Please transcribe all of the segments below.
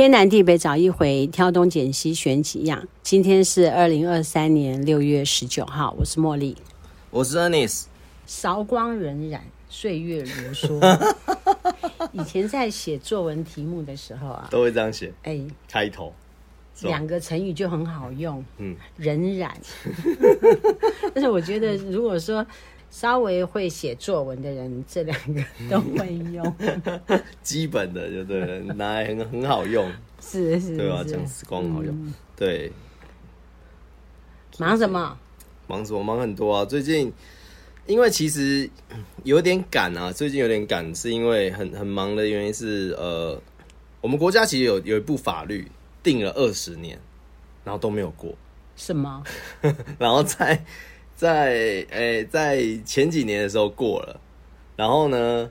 天南地北找一回，挑东拣西选几样。今天是二零二三年六月十九号，我是茉莉，我是 Ernest。韶光荏苒，岁月如梭。以前在写作文题目的时候啊，都会这样写。哎，开头两个成语就很好用。嗯，荏苒。但是我觉得，如果说稍微会写作文的人，这两个都会用。基本的就对了，拿来很很好用。是是，是，对啊，讲时光很好用。嗯、对。忙什么？忙什么？忙很多啊，最近。因为其实有点赶啊，最近有点赶，是因为很很忙的原因是，呃，我们国家其实有有一部法律定了二十年，然后都没有过。什么？然后在在诶、欸、在前几年的时候过了，然后呢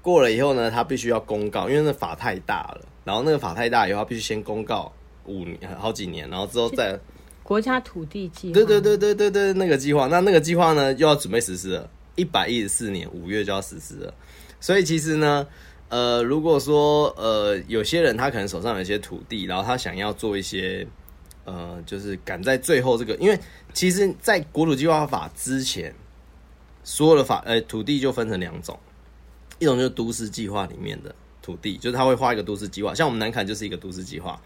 过了以后呢，他必须要公告，因为那法太大了，然后那个法太大以后，他必须先公告五年好几年，然后之后再。国家土地计划，对对对对对对，那个计划，那那个计划呢，又要准备实施了，一百一十四年五月就要实施了。所以其实呢，呃，如果说呃，有些人他可能手上有一些土地，然后他想要做一些，呃，就是赶在最后这个，因为其实，在国土计划法之前，所有的法，呃，土地就分成两种，一种就是都市计划里面的土地，就是他会画一个都市计划，像我们南崁就是一个都市计划。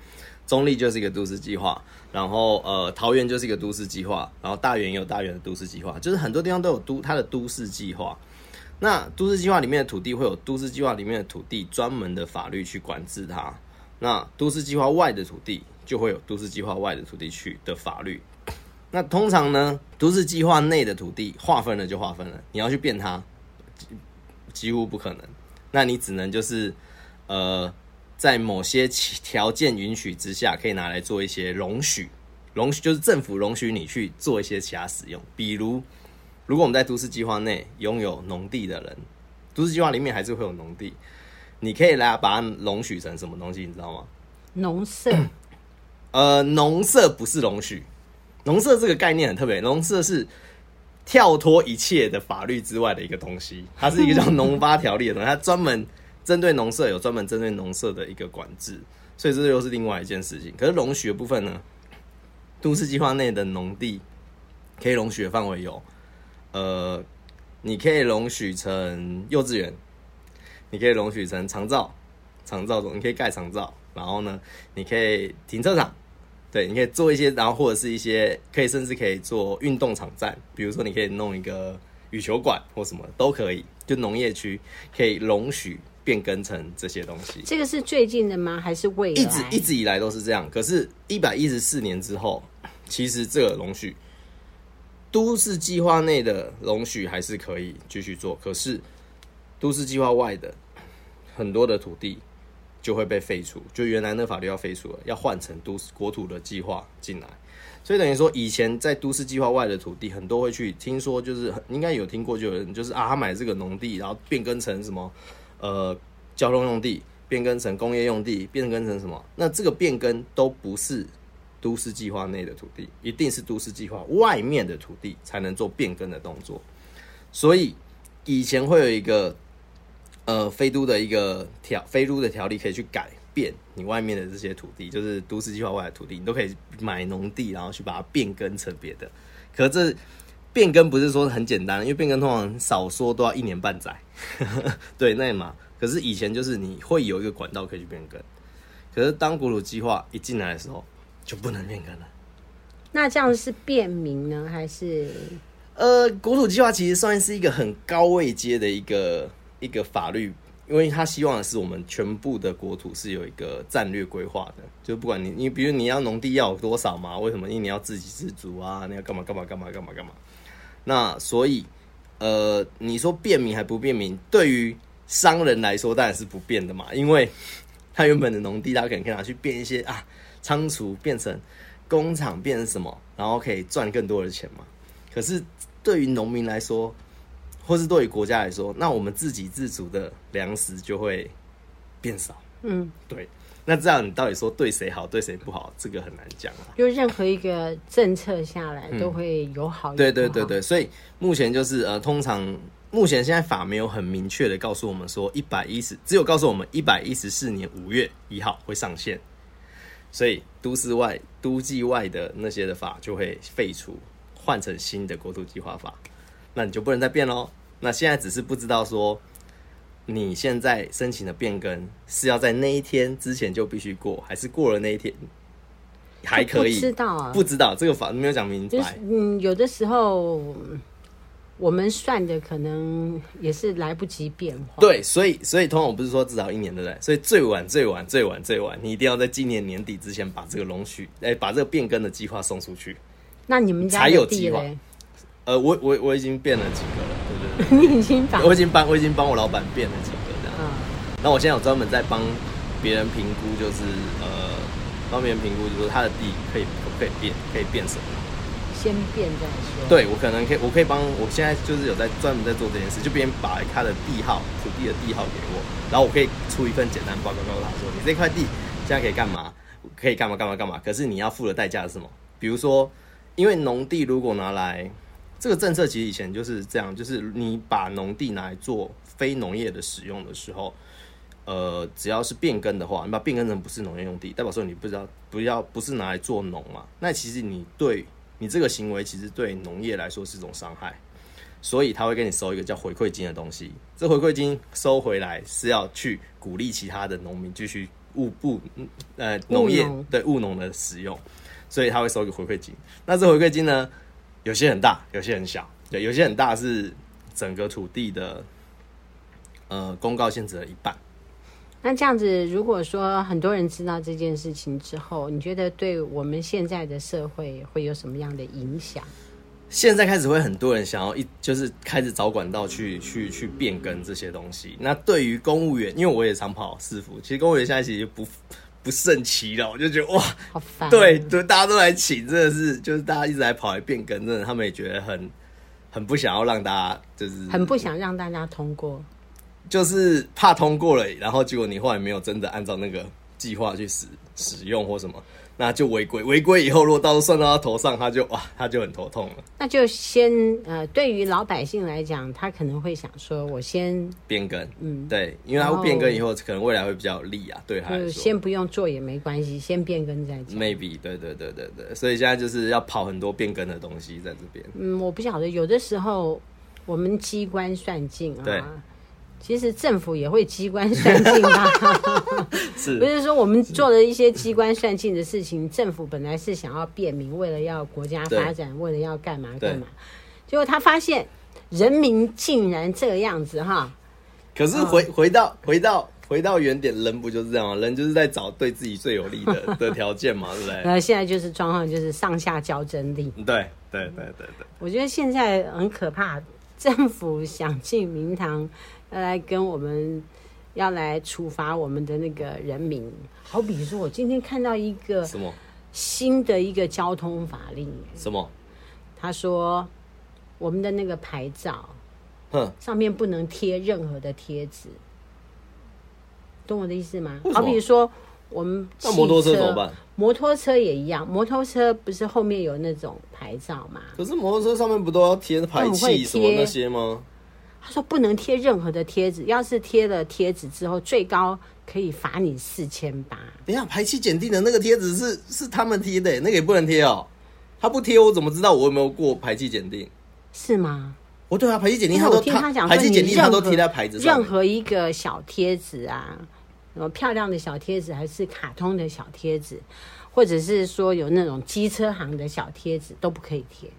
中坜就是一个都市计划，然后呃桃园就是一个都市计划，然后大园也有大园的都市计划，就是很多地方都有都它的都市计划。那都市计划里面的土地会有都市计划里面的土地专门的法律去管制它。那都市计划外的土地就会有都市计划外的土地去的法律。那通常呢，都市计划内的土地划分了就划分了，你要去变它，几乎不可能。那你只能就是呃。在某些条件允许之下，可以拿来做一些容许，容许就是政府容许你去做一些其他使用。比如，如果我们在都市计划内拥有农地的人，都市计划里面还是会有农地，你可以来把它容许成什么东西，你知道吗？农舍。呃，农舍不是容许，农舍这个概念很特别，农舍是跳脱一切的法律之外的一个东西，它是一个叫 农发条例的东西，它专门。针对农舍有专门针对农舍的一个管制，所以这又是另外一件事情。可是容许的部分呢？都市计划内的农地可以容许的范围有，呃，你可以容许成幼稚园，你可以容许成长照，长照中你可以盖长照，然后呢，你可以停车场，对，你可以做一些，然后或者是一些可以甚至可以做运动场站，比如说你可以弄一个羽球馆或什么都可以，就农业区可以容许。变更成这些东西，这个是最近的吗？还是未来？一直一直以来都是这样。可是，一百一十四年之后，其实这个容许都市计划内的容许还是可以继续做。可是，都市计划外的很多的土地就会被废除，就原来那法律要废除了，要换成都市国土的计划进来。所以等于说，以前在都市计划外的土地，很多会去听说，就是应该有听过，就有人就是啊，他买这个农地，然后变更成什么。呃，交通用地变更成工业用地，变更成什么？那这个变更都不是都市计划内的土地，一定是都市计划外面的土地才能做变更的动作。所以以前会有一个呃飞都的一个条飞都的条例，可以去改变你外面的这些土地，就是都市计划外的土地，你都可以买农地，然后去把它变更成别的。可是这变更不是说很简单，因为变更通常少说都要一年半载，对，那嘛。可是以前就是你会有一个管道可以去变更，可是当国土计划一进来的时候就不能变更了。那这样是便民呢，还是？呃，国土计划其实算是一个很高位阶的一个一个法律，因为他希望的是我们全部的国土是有一个战略规划的，就不管你你比如你要农地要有多少嘛，为什么？因为你要自给自足啊，你要干嘛干嘛干嘛干嘛干嘛。那所以，呃，你说便民还不便民？对于商人来说当然是不便的嘛，因为他原本的农地，他可能可以拿去变一些啊仓储，变成工厂，变成什么，然后可以赚更多的钱嘛。可是对于农民来说，或是对于国家来说，那我们自给自足的粮食就会变少。嗯，对。那这样你到底说对谁好，对谁不好，这个很难讲啊。就任何一个政策下来都会有好。对对对对，所以目前就是呃，通常目前现在法没有很明确的告诉我们说一百一十，只有告诉我们一百一十四年五月一号会上线，所以都市外、都计外的那些的法就会废除，换成新的国土计划法，那你就不能再变喽。那现在只是不知道说，你现在申请的变更是要在那一天之前就必须过，还是过了那一天还可以？不知道啊，不知道这个法没有讲明白。就是嗯，有的时候。我们算的可能也是来不及变化，对，所以所以通常我不是说至少一年对不对？所以最晚最晚最晚最晚，你一定要在今年年底之前把这个容许，哎，把这个变更的计划送出去。那你们家才有计划？呃，我我我已经变了几个了，对不对？你已经把，我已经帮我已经帮我老板变了几个这样。嗯。那我现在有专门在帮别人评估，就是呃，帮别人评估，就是说他的地可以可以变，可以变什么。先变再说。对，我可能可以，我可以帮我现在就是有在专门在做这件事，就别人把他的地号、土地的地号给我，然后我可以出一份简单报告，告诉他说，你这块地现在可以干嘛？可以干嘛干嘛干嘛？可是你要付的代价是什么？比如说，因为农地如果拿来，这个政策其实以前就是这样，就是你把农地拿来做非农业的使用的时候，呃，只要是变更的话，你把变更成不是农业用地，代表说你不知道不要不是拿来做农嘛？那其实你对。你这个行为其实对农业来说是一种伤害，所以他会给你收一个叫回馈金的东西。这回馈金收回来是要去鼓励其他的农民继续务不呃农业对务农的使用，所以他会收一个回馈金。那这回馈金呢，有些很大，有些很小。对，有些很大是整个土地的呃公告限制的一半。那这样子，如果说很多人知道这件事情之后，你觉得对我们现在的社会会有什么样的影响？现在开始会很多人想要一就是开始找管道去去去变更这些东西。那对于公务员，因为我也常跑市府，其实公务员现在其实不不胜其扰，我就觉得哇，好烦。对对，大家都来请，真的是就是大家一直来跑来变更，真的他们也觉得很很不想要让大家就是很不想让大家通过。就是怕通过了，然后结果你后来没有真的按照那个计划去使使用或什么，那就违规。违规以后，如果到时候算到他头上，他就哇，他就很头痛了。那就先呃，对于老百姓来讲，他可能会想说，我先变更，嗯，对，因为他会变更以后，可能未来会比较有利啊，对他来说。先不用做也没关系，先变更再讲。Maybe，对对对对对，所以现在就是要跑很多变更的东西在这边。嗯，我不晓得，有的时候我们机关算尽啊。对。其实政府也会机关算尽吧，是，不是说我们做了一些机关算尽的事情，政府本来是想要便民，为了要国家发展，为了要干嘛干嘛，结果他发现人民竟然这样子哈。可是回回到回到回到原点，人不就是这样吗？人就是在找对自己最有利的 的条件嘛，对不对？那，现在就是状况就是上下交争力。对对对对对。我觉得现在很可怕，政府想进明堂。要来跟我们，要来处罚我们的那个人民。好比说，我今天看到一个什么新的一个交通法令，什么？他说我们的那个牌照，哼，上面不能贴任何的贴纸，懂我的意思吗？好比说，我们那摩托车怎么办？摩托车也一样，摩托车不是后面有那种牌照吗？可是摩托车上面不都要贴排气什么那些吗？他说不能贴任何的贴纸，要是贴了贴纸之后，最高可以罚你四千八。等一下，排气检定的那个贴纸是是他们贴的，那个也不能贴哦。他不贴，我怎么知道我有没有过排气检定？是吗？哦，对啊，排气检定他都听他讲，排气检定他都贴在牌子上。任何一个小贴纸啊，什么漂亮的小贴纸，还是卡通的小贴纸，或者是说有那种机车行的小贴纸，都不可以贴。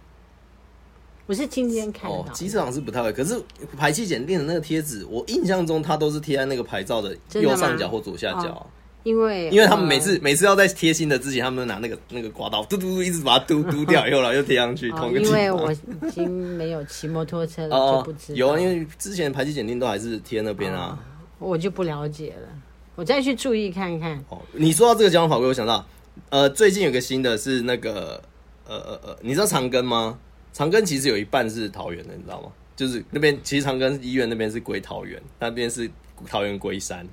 我是今天看到，机车行是不太会，可是排气检定的那个贴纸，我印象中它都是贴在那个牌照的右上角或左下角。哦、因为因为他们每次、呃、每次要在贴新的之前，他们拿那个那个刮刀嘟嘟嘟一直把它嘟嘟掉，以后了又贴上去。哦、同一个因为我已经没有骑摩托车了，哦、就不知道。有啊，因为之前排气检定都还是贴那边啊、哦，我就不了解了，我再去注意看看。哦，你说到这个交通法规，我想到呃，最近有个新的是那个呃呃呃，你知道长庚吗？长庚其实有一半是桃园的，你知道吗？就是那边其实长庚医院那边是归桃园，那边是桃园龟山。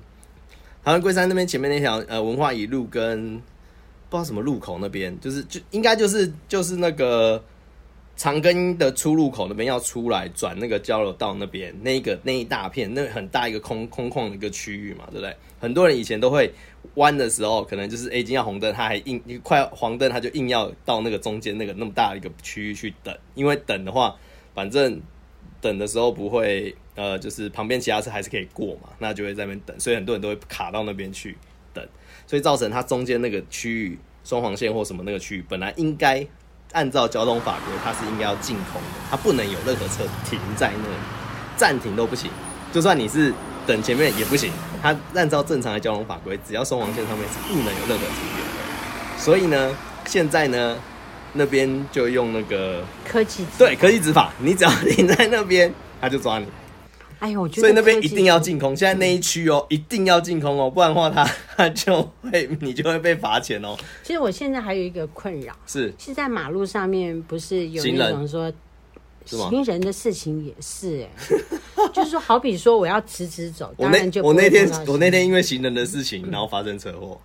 桃园龟山那边前面那条呃文化一路跟不知道什么路口那边，就是就应该就是就是那个长庚的出入口那边要出来转那个交流道那边，那个那一大片，那很大一个空空旷的一个区域嘛，对不对？很多人以前都会弯的时候，可能就是 A 已经要红灯，他还硬快要黄灯，他就硬要到那个中间那个那么大一个区域去等，因为等的话，反正等的时候不会呃，就是旁边其他车还是可以过嘛，那就会在那边等，所以很多人都会卡到那边去等，所以造成它中间那个区域双黄线或什么那个区域本来应该。按照交通法规，它是应该要净空的，它不能有任何车停在那里，暂停都不行。就算你是等前面也不行。它按照正常的交通法规，只要双黄线上面是不能有任何停留的。所以呢，现在呢，那边就用那个科技对科技执法，你只要停在那边，他就抓你。哎呦，我觉得所以那边一定要净空。现在那一区哦，一定要净空哦，不然的话，他 他就会你就会被罚钱哦。其实我现在还有一个困扰，是是在马路上面，不是有那种说行人的事情也是哎，就是说，好比说我要直直走，我那我那天我那天因为行人的事情，然后发生车祸。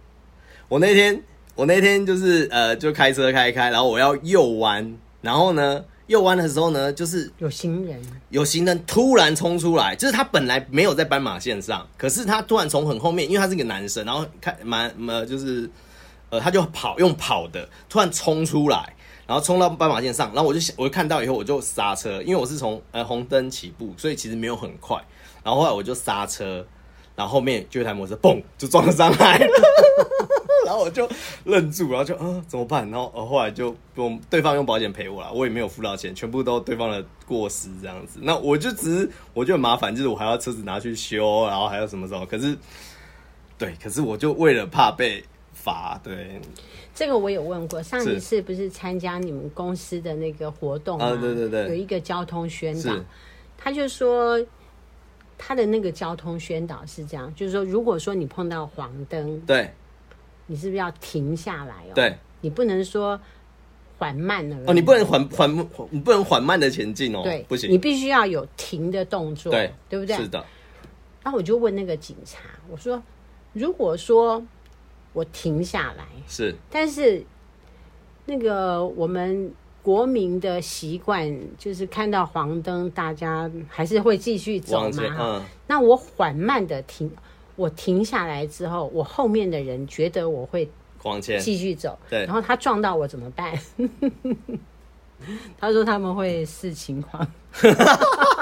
我那天我那天就是呃，就开车开开，然后我要右弯，然后呢。右弯的时候呢，就是有行人，有行人突然冲出来，就是他本来没有在斑马线上，可是他突然从很后面，因为他是个男生，然后看蛮呃就是呃他就跑用跑的，突然冲出来，然后冲到斑马线上，然后我就想，我就看到以后我就刹车，因为我是从呃红灯起步，所以其实没有很快，然后后来我就刹车，然后后面就一台摩托车嘣就撞了上来。然后我就愣住，然后就嗯、怎么办？然后呃后来就用对方用保险赔我了，我也没有付到钱，全部都对方的过失这样子。那我就只是我就很麻烦，就是我还要车子拿去修，然后还有什么时候？可是对，可是我就为了怕被罚，对。这个我有问过，上一次不是参加你们公司的那个活动啊？对对对，有一个交通宣导，他就说他的那个交通宣导是这样，就是说如果说你碰到黄灯，对。你是不是要停下来哦？对，你不能说缓慢了哦，你不能缓缓，你不能缓慢的前进哦，对，不行，你必须要有停的动作，对，对不对？是的。然后我就问那个警察，我说：“如果说我停下来，是，但是那个我们国民的习惯就是看到黄灯，大家还是会继续走嘛，嗯，那我缓慢的停。”我停下来之后，我后面的人觉得我会往前继续走，对，然后他撞到我怎么办？他说他们会视情况。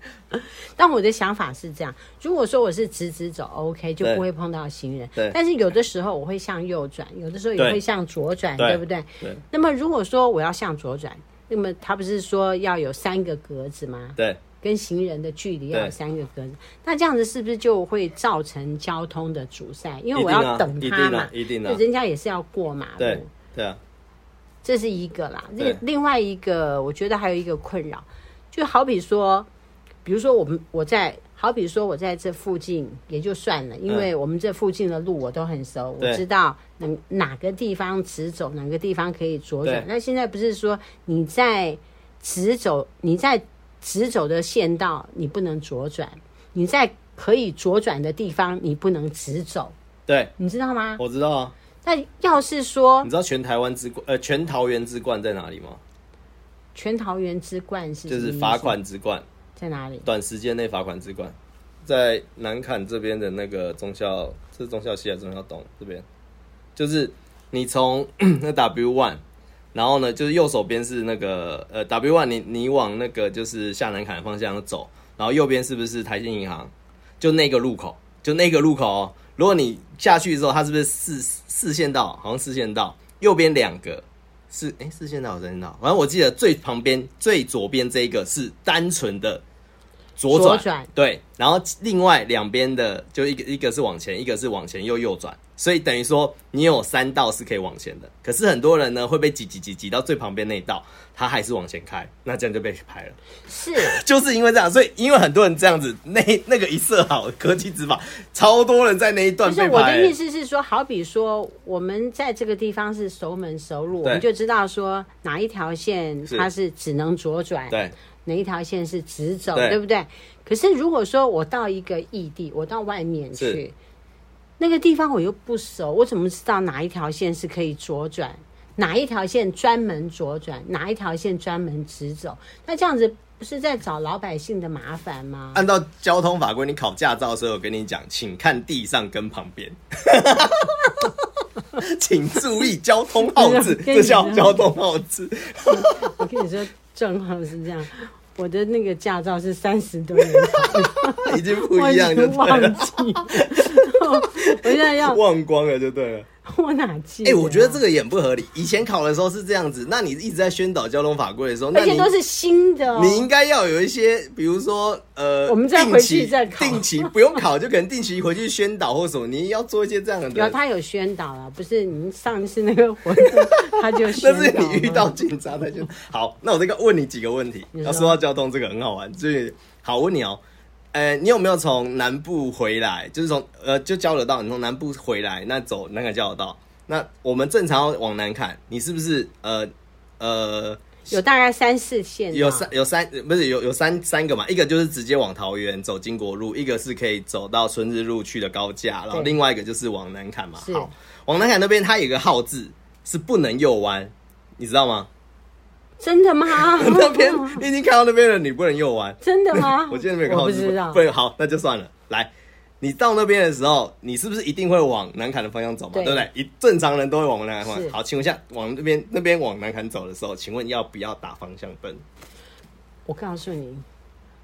但我的想法是这样：如果说我是直直走，OK，就不会碰到行人。对。但是有的时候我会向右转，有的时候也会向左转，对，对不对？对。那么如果说我要向左转，那么他不是说要有三个格子吗？对。跟行人的距离要有三个格子，那这样子是不是就会造成交通的阻塞？因为我要等他嘛，一定的，人家也是要过马路。对，对啊，这是一个啦。另另外一个，我觉得还有一个困扰，就好比说，比如说我们我在，好比说我在这附近也就算了，因为我们这附近的路我都很熟，我知道哪哪个地方直走，哪个地方可以左转。那现在不是说你在直走，你在。直走的县道你不能左转，你在可以左转的地方你不能直走。对，你知道吗？我知道啊。但要是说，你知道全台湾之冠呃全桃园之冠在哪里吗？全桃园之冠是就是罚款之冠在哪里？短时间内罚款之冠在南坎这边的那个中校，这是中校西还是中校东这边？就是你从 那 W one。然后呢，就是右手边是那个呃 W one，你你往那个就是下南坎的方向走，然后右边是不是台新银行？就那个路口，就那个路口哦。如果你下去之后，它是不是四四线道？好像四线道，右边两个是哎四线道还是三线道？反正我记得最旁边最左边这一个是单纯的左转，左转。对，然后另外两边的就一个一个是往前，一个是往前又右转。所以等于说，你有三道是可以往前的，可是很多人呢会被挤挤挤挤到最旁边那一道，他还是往前开，那这样就被拍了。是，就是因为这样，所以因为很多人这样子，那那个一设好科技执法，超多人在那一段被拍。就是我的意思是说，好比说我们在这个地方是熟门熟路，我们就知道说哪一条线它是只能左转，对，哪一条线是直走，对，对不对？可是如果说我到一个异地，我到外面去。那个地方我又不熟，我怎么知道哪一条线是可以左转，哪一条线专门左转，哪一条线专门直走。那这样子不是在找老百姓的麻烦吗？按照交通法规，你考驾照的时候，我跟你讲，请看地上跟旁边，请注意交通号志，这叫交通号志。我跟你说，状况是这样。我的那个驾照是三十多年前，已经不一样，就忘记。我现在要忘光了，就对了。我哪记？哎，我觉得这个也不合理。以前考的时候是这样子，那你一直在宣导交通法规的时候，而且都是新的，你应该要有一些，比如说呃，我们再回去再考，定期不用考，就可能定期回去宣导或什么，你要做一些这样的。有他有宣导了，不是你上次那个活动他就宣导。但是你遇到警察他就好。那我这个问你几个问题。要说到交通，这个很好玩，所以好，我问你哦。呃，你有没有从南部回来？就是从呃，就交流道，你从南部回来，那走那个交流道，那我们正常往南看，你是不是呃呃，有大概三四线？有三有三不是有有三三个嘛？一个就是直接往桃园走金国路，一个是可以走到春日路去的高架，然后另外一个就是往南看嘛。好，往南看那边它有个号字是不能右弯，你知道吗？真的吗？那边你已经看到那边了，你不能右弯。真的吗？我记得那边有个号志。我不知道。对，好，那就算了。来，你到那边的时候，你是不是一定会往南坎的方向走嘛？对，不对？一正常人都会往南崁方向。好，请问一下，往那边那边往南坎走的时候，请问要不要打方向灯？我告诉你，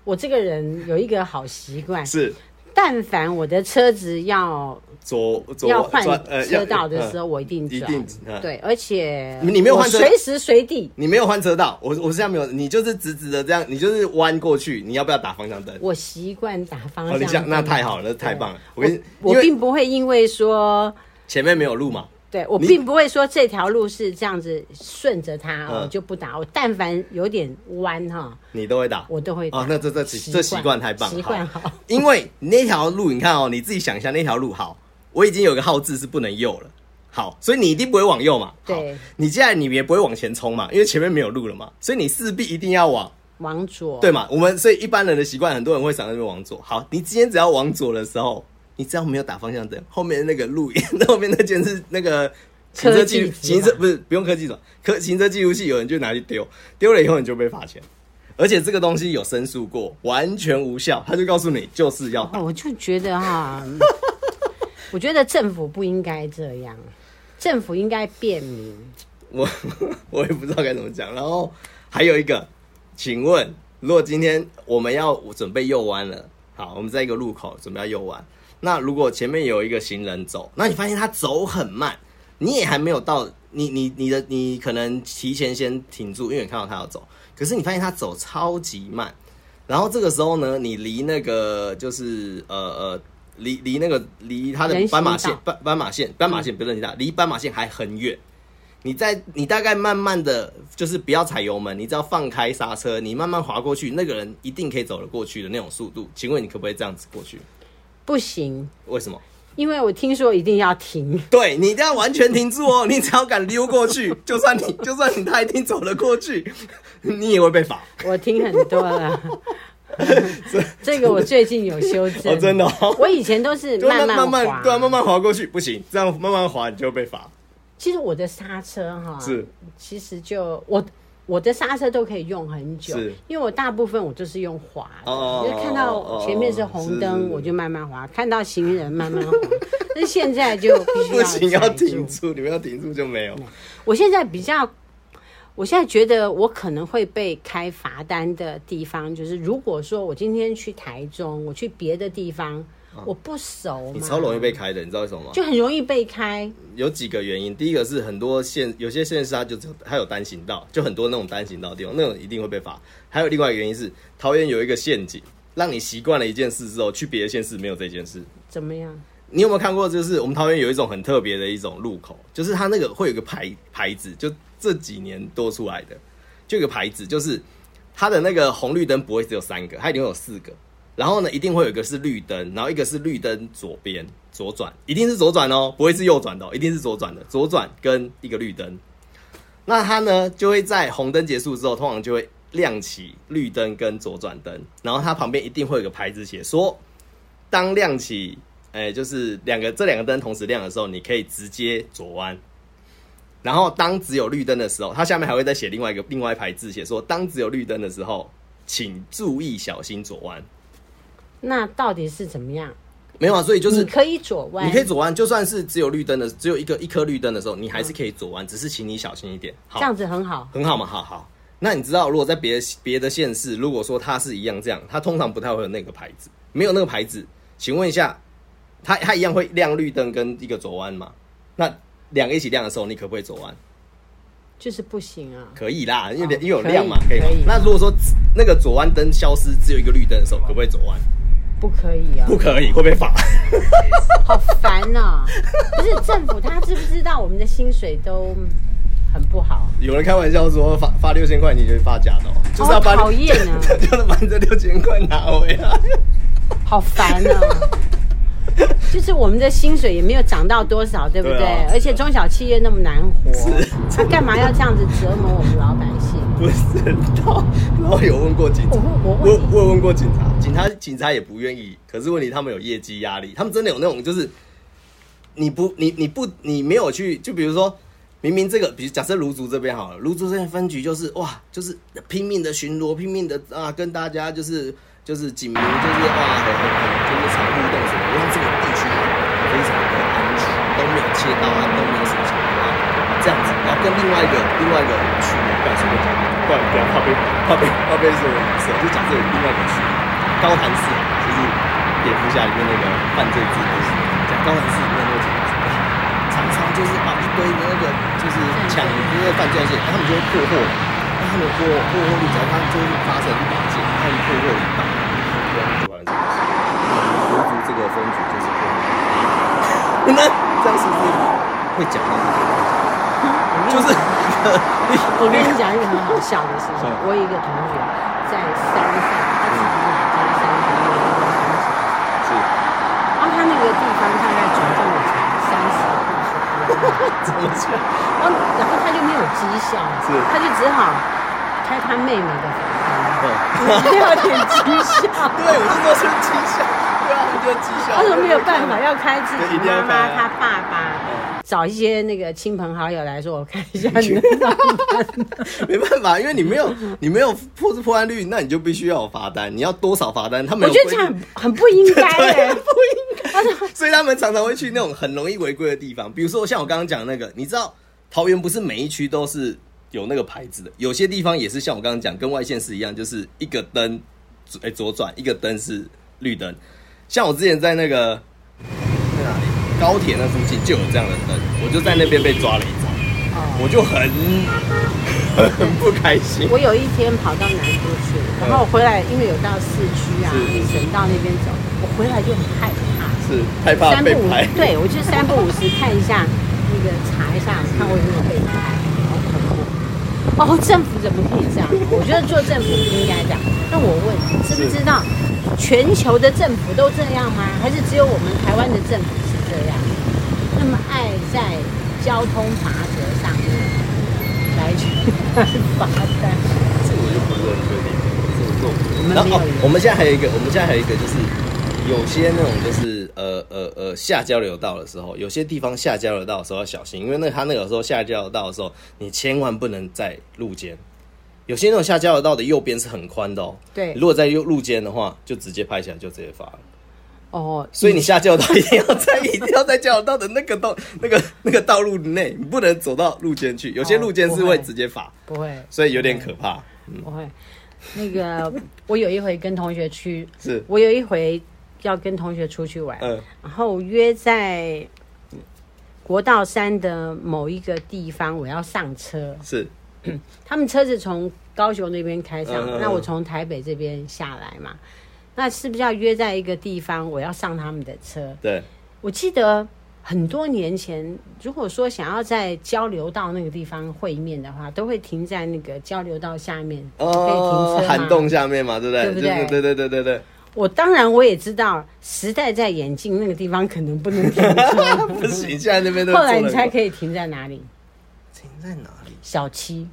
我这个人有一个好习惯。是。但凡我的车子要左左要换车道的时候，我一定转。对，而且你没有换车，随时随地。你没有换车道，我我现在没有，你就是直直的这样，你就是弯过去。你要不要打方向灯？我习惯打方向灯。那太好了，那太棒了。我跟我并不会因为说前面没有路嘛。对，我并不会说这条路是这样子顺着它，我就不打。我但凡有点弯哈，你都会打，我都会打。哦，那这这习这习惯太棒，习惯好。因为那条路，你看哦，你自己想一下那条路好，我已经有个号字是不能右了。好，所以你一定不会往右嘛。对，你接下来你也不会往前冲嘛，因为前面没有路了嘛，所以你势必一定要往往左，对嘛？我们所以一般人的习惯，很多人会想那边往左。好，你今天只要往左的时候，你只要没有打方向灯，后面那个路，那后面那件是那个。行车记录，行车不是不用科技的，可行车记录器有人就拿去丢，丢了以后你就被罚钱，而且这个东西有申诉过，完全无效。他就告诉你就是要打。我就觉得哈，我觉得政府不应该这样，政府应该便民。我我也不知道该怎么讲。然后还有一个，请问，如果今天我们要准备右弯了，好，我们在一个路口准备要右弯，那如果前面有一个行人走，那你发现他走很慢。你也还没有到，你你你的你可能提前先停住，因为你看到他要走，可是你发现他走超级慢，然后这个时候呢，你离那个就是呃呃离离那个离他的斑马线斑斑马线斑马线不是很大，离斑马线还很远，你在你大概慢慢的就是不要踩油门，你只要放开刹车，你慢慢滑过去，那个人一定可以走得过去的那种速度，请问你可不可以这样子过去？不行，为什么？因为我听说一定要停，对，你一定要完全停住哦！你只要敢溜过去，就算你就算你他一定走了过去，你也会被罚。我听很多了，这个我最近有修正，哦、真的、哦。我以前都是 慢慢滑，慢慢对啊，慢慢滑过去不行，这样慢慢滑你就会被罚。其实我的刹车哈，是，其实就我。我的刹车都可以用很久，因为我大部分我就是用滑的，就看到前面是红灯，我就慢慢滑；看到行人慢慢滑。那现在就必须要不行，要停住，你们要停住就没有。我现在比较，我现在觉得我可能会被开罚单的地方，就是如果说我今天去台中，我去别的地方。我不熟，你超容易被开的，你知道为什么吗？就很容易被开。有几个原因，第一个是很多县，有些县市它就它有单行道，就很多那种单行道的地方，那种一定会被罚。还有另外一个原因是，桃园有一个陷阱，让你习惯了一件事之后，去别的县市没有这件事。怎么样？你有没有看过？就是我们桃园有一种很特别的一种路口，就是它那个会有个牌牌子，就这几年多出来的，就有个牌子，就是它的那个红绿灯不会只有三个，它一定会有四个。然后呢，一定会有一个是绿灯，然后一个是绿灯左边左转，一定是左转哦，不会是右转的，一定是左转的，左转跟一个绿灯。那它呢就会在红灯结束之后，通常就会亮起绿灯跟左转灯，然后它旁边一定会有个牌子写说，当亮起，哎，就是两个这两个灯同时亮的时候，你可以直接左弯。然后当只有绿灯的时候，它下面还会再写另外一个另外一排字，写说当只有绿灯的时候，请注意小心左弯。那到底是怎么样？没有啊，所以就是你可以左弯，你可以左弯，就算是只有绿灯的，只有一个一颗绿灯的时候，你还是可以左弯，只是请你小心一点。好，这样子很好，很好嘛，好好。那你知道，如果在别的别的县市，如果说它是一样这样，它通常不太会有那个牌子，没有那个牌子，请问一下，它它一样会亮绿灯跟一个左弯吗？那两个一起亮的时候，你可不可以左弯？就是不行啊。可以啦，因为因为有亮嘛，可以。可以。那如果说那个左弯灯消失，只有一个绿灯的时候，可不可以左弯？不可以啊！不可以，会被罚。好烦呐、喔！不是政府，他知不知道我们的薪水都很不好？有人开玩笑说发发六千块，你就会发假的、喔，就是要把讨厌啊！就是把这六千块拿回来。好烦啊、喔！就是我们的薪水也没有涨到多少，对不对？对啊、而且中小企业那么难活，他干嘛要这样子折磨我们老百姓？不知道。然后有问过警察，我我我有问过警察，警察警察也不愿意。可是问题他们有业绩压力，他们真的有那种就是你不你你不你没有去，就比如说明明这个，比如假设卢竹这边好了，卢竹这边分局就是哇，就是拼命的巡逻，拼命的啊跟大家就是。就是警民，就是哇，很很很，就是常互动什么，因为这个地区非常的安全，都没有切到啊，都没有什么情况这样子。然后跟另外一个另外一个区，不敢说讲，不然不要怕被怕被怕被说有色，就讲这里另外一个区，高谭市，就是蝙蝠侠里面那个犯罪之都是讲高谭市里面那个警察，常常就是啊一堆的那个就是抢那个犯罪线，他们就会破获，那他们破破获率，只要他们就是发生一把件，他们破获一半。就完了，芦竹这个分局就是不能，这样是不是会讲到？就是我跟你讲一个很好笑的事情。我有一个同学在山上，他自己买间山上那个房子，是，然后他那个地方大概总共有才三十户，怎么讲？然后然后他就没有绩效，是，他就只好开他妹妹的房。要点绩效，对，我是说是绩效，对啊，就绩效。他说没有办法，要开自己妈妈、他爸爸，找一些那个亲朋好友来说，我看一下你的没办法，因为你没有你没有破破案率，那你就必须要有罚单。你要多少罚单？他们我觉得这样很不应该，哎，不应该。所以他们常常会去那种很容易违规的地方，比如说像我刚刚讲那个，你知道桃园不是每一区都是。有那个牌子的，有些地方也是像我刚刚讲，跟外县市一样，就是一个灯，哎，左转，一个灯是绿灯。像我之前在那个高铁那附近就有这样的灯，我就在那边被抓了一张，哦、我就很很不开心。我有一天跑到南部去，然后我回来，因为有到市区啊，省道那边走，我回来就很害怕，是害怕被拍。对，我就三不五时看一下那个查一下，看我有没有被拍。哦，政府怎么可以这样？我觉得做政府不应该这样。那我问你，知不知道全球的政府都这样吗？还是只有我们台湾的政府是这样？那么爱在交通法则上面来去罚单？这我就不是很确定。这么做，然后我们现在还有一个，我们现在还有一个就是。有些那种就是呃呃呃下交流道的时候，有些地方下交流道的时候要小心，因为那他那个时候下交流道的时候，你千万不能在路肩。有些那种下交流道的右边是很宽的哦。对。如果在右路肩的话，就直接拍起来就直接发了。哦。所以你下交流道一定要在一定要在交流道的那个道 那个那个道路内，你不能走到路肩去。有些路肩是会直接罚。不会。所以有点可怕。不会。那个 我有一回跟同学去，是我有一回。要跟同学出去玩，嗯，然后约在国道三的某一个地方，我要上车。是，他们车子从高雄那边开上，嗯、那我从台北这边下来嘛，那是不是要约在一个地方？我要上他们的车。对，我记得很多年前，如果说想要在交流道那个地方会面的话，都会停在那个交流道下面，哦、可以停车涵洞下面嘛，对不对？对不对？对对对对对。我当然我也知道，时代在演进，那个地方可能不能停车。不行，现在那边都。后来你猜可以停在哪里？停在哪里？小七。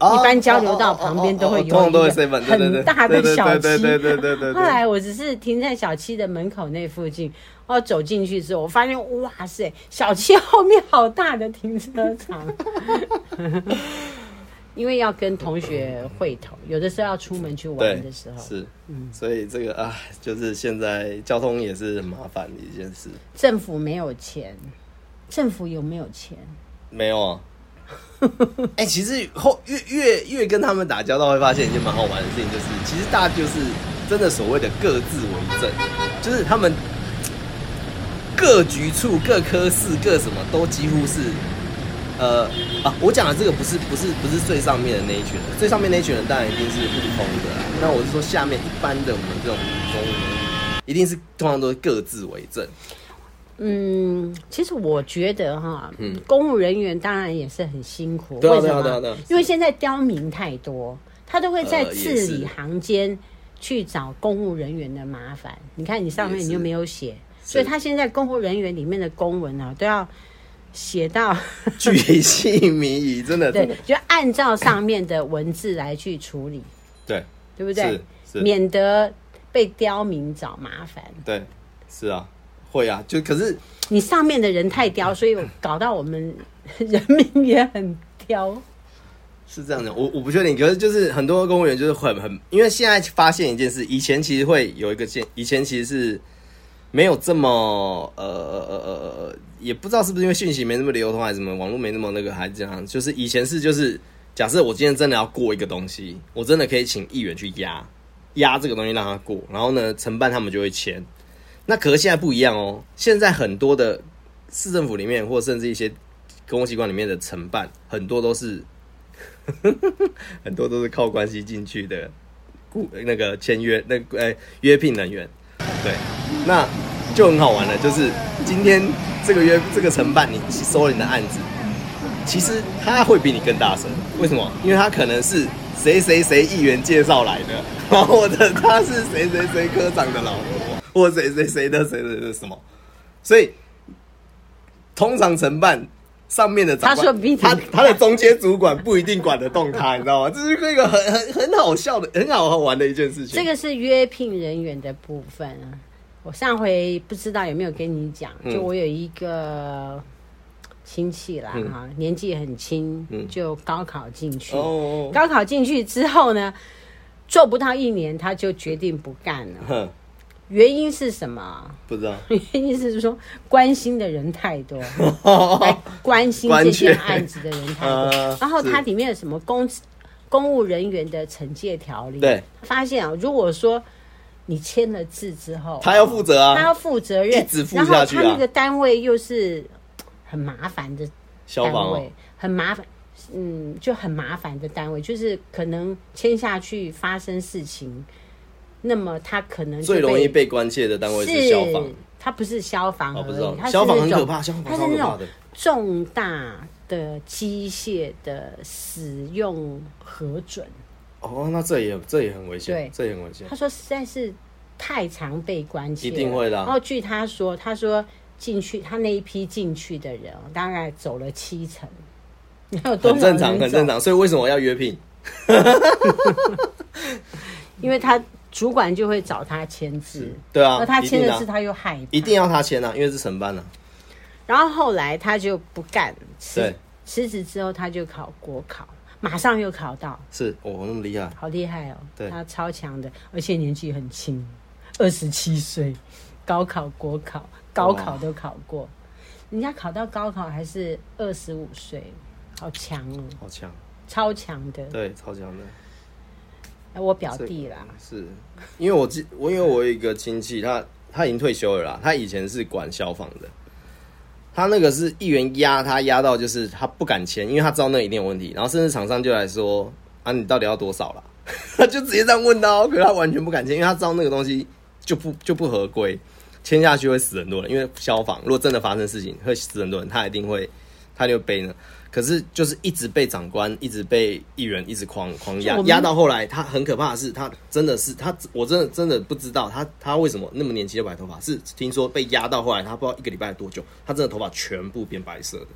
一般交流道旁边都会有一个很大的小七。对对对对对。后来我只是停在小七的门口那附近，然后走进去之后，我发现哇塞，小七后面好大的停车场。因为要跟同学会头，有的时候要出门去玩的时候，是，嗯，所以这个啊，就是现在交通也是很麻烦的一件事。政府没有钱，政府有没有钱？没有啊。哎、其实后越越越跟他们打交道，会发现一件蛮好玩的事情，就是其实大家就是真的所谓的各自为政，就是他们各局处、各科室、各什么都几乎是。呃啊，我讲的这个不是不是不是最上面的那一群人，最上面那一群人当然一定是互通的。那我是说下面一般的我们这种公务员，一定是通常都是各自为政。嗯，其实我觉得哈，嗯，公务人员当然也是很辛苦。为什么？因为现在刁民太多，他都会在字里行间去找公务人员的麻烦。你看你上面你又没有写，所以他现在公务人员里面的公文啊都要。写到 巨细靡遗，真的 对，就按照上面的文字来去处理，对，对不对？免得被刁民找麻烦。对，是啊，会啊，就可是你上面的人太刁，所以搞到我们 人民也很刁。是这样的，我我不确定，可是就是很多公务员就是很很，因为现在发现一件事，以前其实会有一个件，以前其实是。没有这么呃呃呃呃，也不知道是不是因为讯息没那么流通，还是什么网络没那么那个，还是这样。就是以前是就是，假设我今天真的要过一个东西，我真的可以请议员去压压这个东西让他过，然后呢，承办他们就会签。那可是现在不一样哦，现在很多的市政府里面，或甚至一些公共机关里面的承办，很多都是 很多都是靠关系进去的，雇那个签约那个哎约聘人员。对，那就很好玩了。就是今天这个约这个承办你收了你的案子，其实他会比你更大声。为什么？因为他可能是谁谁谁议员介绍来的，然 后或者他是谁谁谁科长的老婆，或谁谁谁的谁谁的什么。所以通常承办上面的长官，他他他的中间主管不一定管得动他，你知道吗？这是一个很很很好笑的、很好玩的一件事情。这个是约聘人员的部分啊。我上回不知道有没有跟你讲，就我有一个亲戚啦，哈、嗯，年纪很轻，就高考进去。嗯、高考进去之后呢，做不到一年，他就决定不干了。原因是什么？不知道。原因是说关心的人太多，来 关心这些案子的人太多。呃、然后它里面有什么公公务人员的惩戒条例？对，发现啊，如果说你签了字之后，他要负责啊，他要负责任，一直负下去啊。然后他那个单位又是很麻烦的单位，消防哦、很麻烦，嗯，就很麻烦的单位，就是可能签下去发生事情。那么他可能最容易被关切的单位是消防，他不是消防而已，哦，不知道，消防很可怕，消防它是那种重大的机械的使用核准。哦，那这也这也很危险，对，这也很危险。他说实在是太常被关切，一定会的。然后据他说，他说进去他那一批进去的人大概走了七成，很正常，很正常。所以为什么要约聘？因为他。主管就会找他签字，对啊，那他签的字他又害怕，一定要他签啊，因为是承办啊。然后后来他就不干，辞辞职之后他就考国考，马上又考到，是哦，那么厉害，好厉害哦，对，他超强的，而且年纪很轻，二十七岁，高考国考，高考都考过，人家考到高考还是二十五岁，好强哦，好强，超强的，对，超强的。我表弟啦，是因为我记我因为我有一个亲戚，他他已经退休了啦。他以前是管消防的，他那个是议员压他压到就是他不敢签，因为他知道那一定有问题。然后甚至厂商就来说啊，你到底要多少啦？他 就直接这样问到，可是他完全不敢签，因为他知道那个东西就不就不合规，签下去会死很多人。因为消防如果真的发生事情会死很多人，他一定会他就背呢。可是就是一直被长官，一直被议员一直狂狂压，压到后来，他很可怕的是，他真的是他，我真的真的不知道他他为什么那么年轻就白头发，是听说被压到后来，他不知道一个礼拜多久，他真的头发全部变白色的，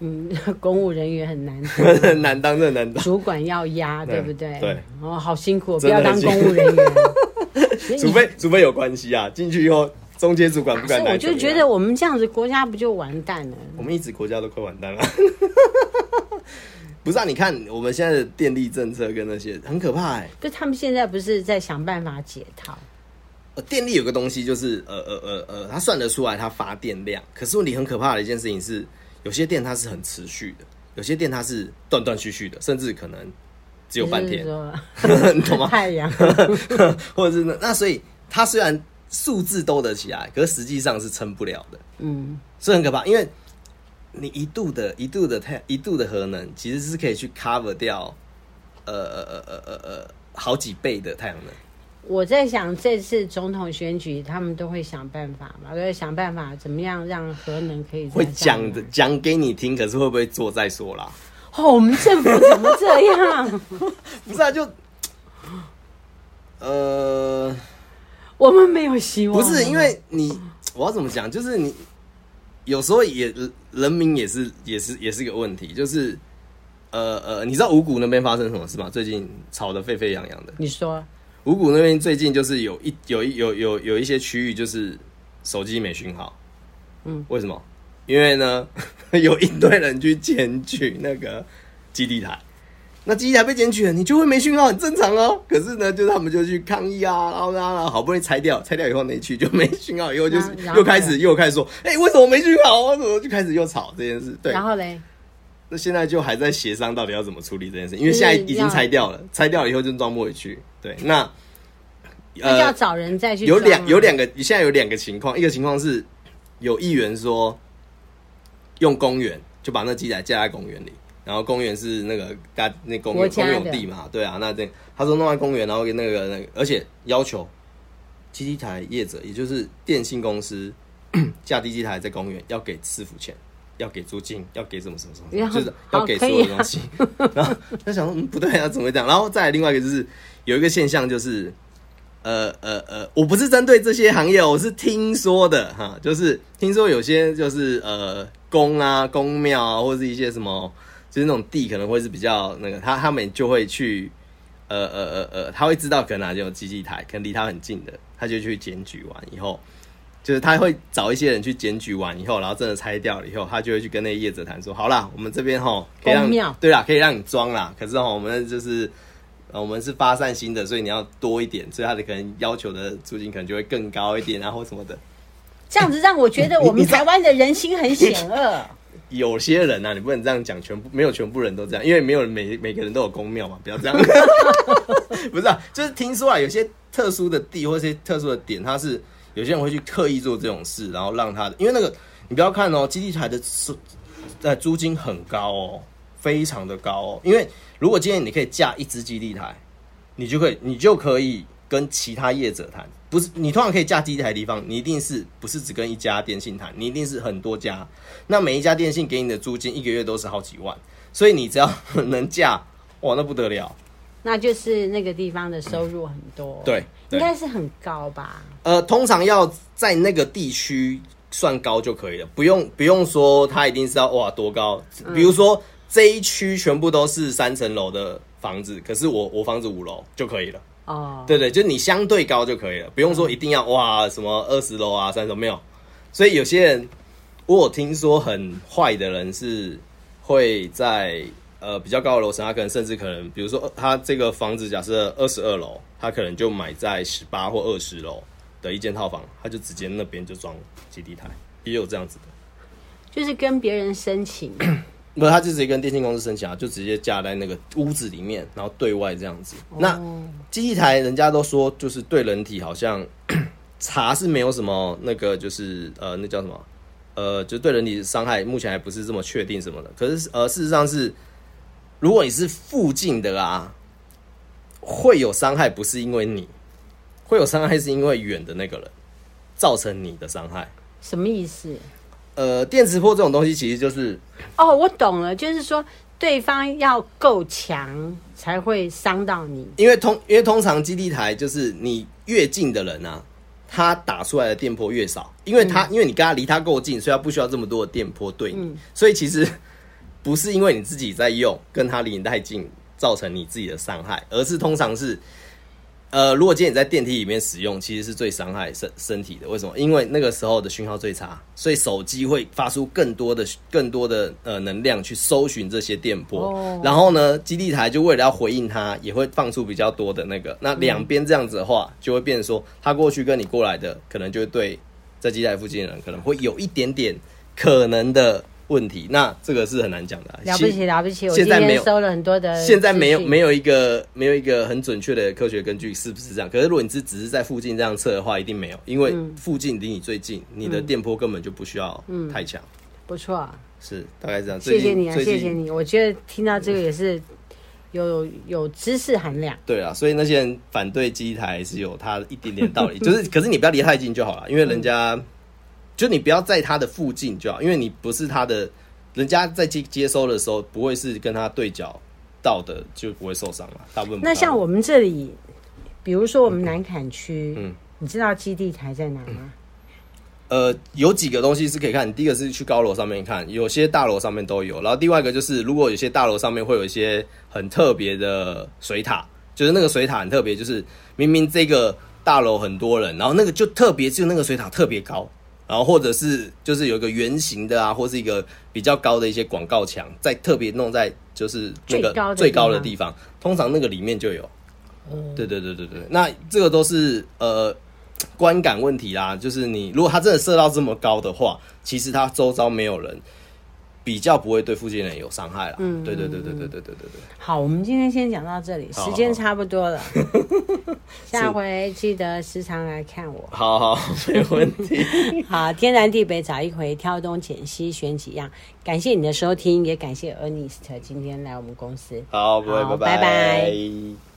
嗯，公务人员很难很 难当，真的难当。主管要压，对不对？对。哦，好辛苦，不要当公务人员。除非除非有关系啊，进去以后，中间主管不敢。我就觉得我们这样子，国家不就完蛋了？我们一直国家都快完蛋了。不是啊，你看我们现在的电力政策跟那些很可怕哎。就他们现在不是在想办法解套？呃，电力有个东西就是呃呃呃呃，它算得出来它发电量，可是问题很可怕的一件事情是。有些电它是很持续的，有些电它是断断续续的，甚至可能只有半天，你懂吗？太阳，或者是那那，所以它虽然数字兜得起来，可是实际上是撑不了的。嗯，所以很可怕，因为你一度的一度的太一度的核能，其实是可以去 cover 掉呃呃呃呃呃呃好几倍的太阳能。我在想，这次总统选举，他们都会想办法嘛，都会想办法怎么样让核能可以会讲的讲给你听，可是会不会做再说啦？哦，我们政府怎么这样？不是啊，就呃，我们没有希望。不是因为你，我要怎么讲？就是你有时候也人民也是也是也是个问题，就是呃呃，你知道五股那边发生什么事吗？最近吵得沸沸扬扬的，你说。五股那边最近就是有一有一有有有一些区域就是手机没讯号，嗯，为什么？因为呢 有一堆人去检举那个基地台，那基地台被检举了，你就会没讯号，很正常哦。可是呢，就是他们就去抗议啊，然后然后好不容易拆掉，拆掉以后那区就没讯号，以后就是 又开始又开始说，哎，为什么没讯号？为什么就开始又吵这件事？对，然后嘞，那现在就还在协商到底要怎么处理这件事，因为现在已经拆掉了，拆掉了以后就装不回去。对，那呃，要找人再去。有两有两个，现在有两个情况，一个情况是有议员说用公园就把那机台架在公园里，然后公园是那个大那公园公有地嘛，对啊，那这他说弄在公园，然后给那个那个，而且要求基地台业者，也就是电信公司 架地基台在公园要给师傅钱。要给租金，要给什么什么什么，就是要给所有东西。啊、然后他想说，嗯，不对啊，怎么会这样？然后再来另外一个就是有一个现象，就是呃呃呃，我不是针对这些行业，我是听说的哈，就是听说有些就是呃宫啊、宫庙啊，或者是一些什么，就是那种地可能会是比较那个，他他们就会去呃呃呃呃，他会知道可能哪里有基地台，可能离他很近的，他就去检举完以后。就是他会找一些人去检举完以后，然后真的拆掉了以后，他就会去跟那业者谈说：好啦，我们这边哈可以让对啦，可以让你装啦。可是哈，我们就是我们是发散型的，所以你要多一点，所以他的可能要求的租金可能就会更高一点，然后什么的。这样子让我觉得我们台湾的人心很险恶。有些人啊，你不能这样讲，全部没有全部人都这样，因为没有每每个人都有公庙嘛，不要这样。不是啊，就是听说啊，有些特殊的地或者些特殊的点，它是。有些人会去刻意做这种事，然后让他的，因为那个你不要看哦，基地台的租在租金很高哦，非常的高哦。因为如果今天你可以架一只基地台，你就可以你就可以跟其他业者谈，不是你通常可以架基地台的地方，你一定是不是只跟一家电信谈，你一定是很多家，那每一家电信给你的租金一个月都是好几万，所以你只要 能架，哇，那不得了。那就是那个地方的收入很多，嗯、对，应该是很高吧？呃，通常要在那个地区算高就可以了，不用不用说它一定是要哇多高。比如说、嗯、这一区全部都是三层楼的房子，可是我我房子五楼就可以了。哦，对对，就你相对高就可以了，不用说一定要、嗯、哇什么二十楼啊三十楼没有。所以有些人，我有听说很坏的人是会在。呃，比较高的楼层，他可能甚至可能，比如说，他这个房子假设二十二楼，他可能就买在十八或二十楼的一间套房，他就直接那边就装基地台，也有这样子的，就是跟别人申请，不是，他就直接跟电信公司申请啊，就直接架在那个屋子里面，然后对外这样子。哦、那机器台人家都说，就是对人体好像 查是没有什么那个，就是呃，那叫什么？呃，就对人体伤害，目前还不是这么确定什么的。可是呃，事实上是。如果你是附近的啊，会有伤害，不是因为你会有伤害，是因为远的那个人造成你的伤害。什么意思？呃，电磁波这种东西其实就是……哦，我懂了，就是说对方要够强才会伤到你。因为通，因为通常基地台就是你越近的人啊，他打出来的电波越少，因为他、嗯、因为你跟他离他够近，所以他不需要这么多的电波对你。嗯、所以其实。不是因为你自己在用，跟他离你太近造成你自己的伤害，而是通常是。呃，如果今天你在电梯里面使用，其实是最伤害身身体的。为什么？因为那个时候的讯号最差，所以手机会发出更多的、更多的呃能量去搜寻这些电波。Oh. 然后呢，基地台就为了要回应它，也会放出比较多的那个。那两边这样子的话，嗯、就会变成说，他过去跟你过来的，可能就会对在基地台附近的人，可能会有一点点可能的。问题，那这个是很难讲的、啊。了不起，了不起！我今天收了很多的。现在没有没有一个没有一个很准确的科学根据，是不是这样？可是如果你是只是在附近这样测的话，一定没有，因为附近离你最近，嗯、你的电波根本就不需要太强、嗯。不错、啊，是大概这样。谢谢你啊，谢谢你。我觉得听到这个也是有有知识含量。对啊，所以那些人反对机台是有他一点点道理，就是可是你不要离太近就好了，因为人家。嗯就你不要在他的附近就好，因为你不是他的，人家在接接收的时候不会是跟他对角到的，就不会受伤了。大部分那像我们这里，比如说我们南坎区，嗯，你知道基地台在哪吗？呃，有几个东西是可以看。第一个是去高楼上面看，有些大楼上面都有。然后另外一个就是，如果有些大楼上面会有一些很特别的水塔，就是那个水塔很特别，就是明明这个大楼很多人，然后那个就特别就那个水塔特别高。然后或者是就是有一个圆形的啊，或是一个比较高的一些广告墙，再特别弄在就是那个最高的地方，通常那个里面就有。嗯，对对对对对，那这个都是呃观感问题啦。就是你如果它真的设到这么高的话，其实它周遭没有人。比较不会对附近人有伤害了。嗯，对对对对对对对对对。好，我们今天先讲到这里，时间差不多了。下回记得时常来看我。好好，没问题。好，天南地北找一回，挑东拣西选几样。感谢你的收听，也感谢 Ernest 今天来我们公司。好，拜拜拜拜。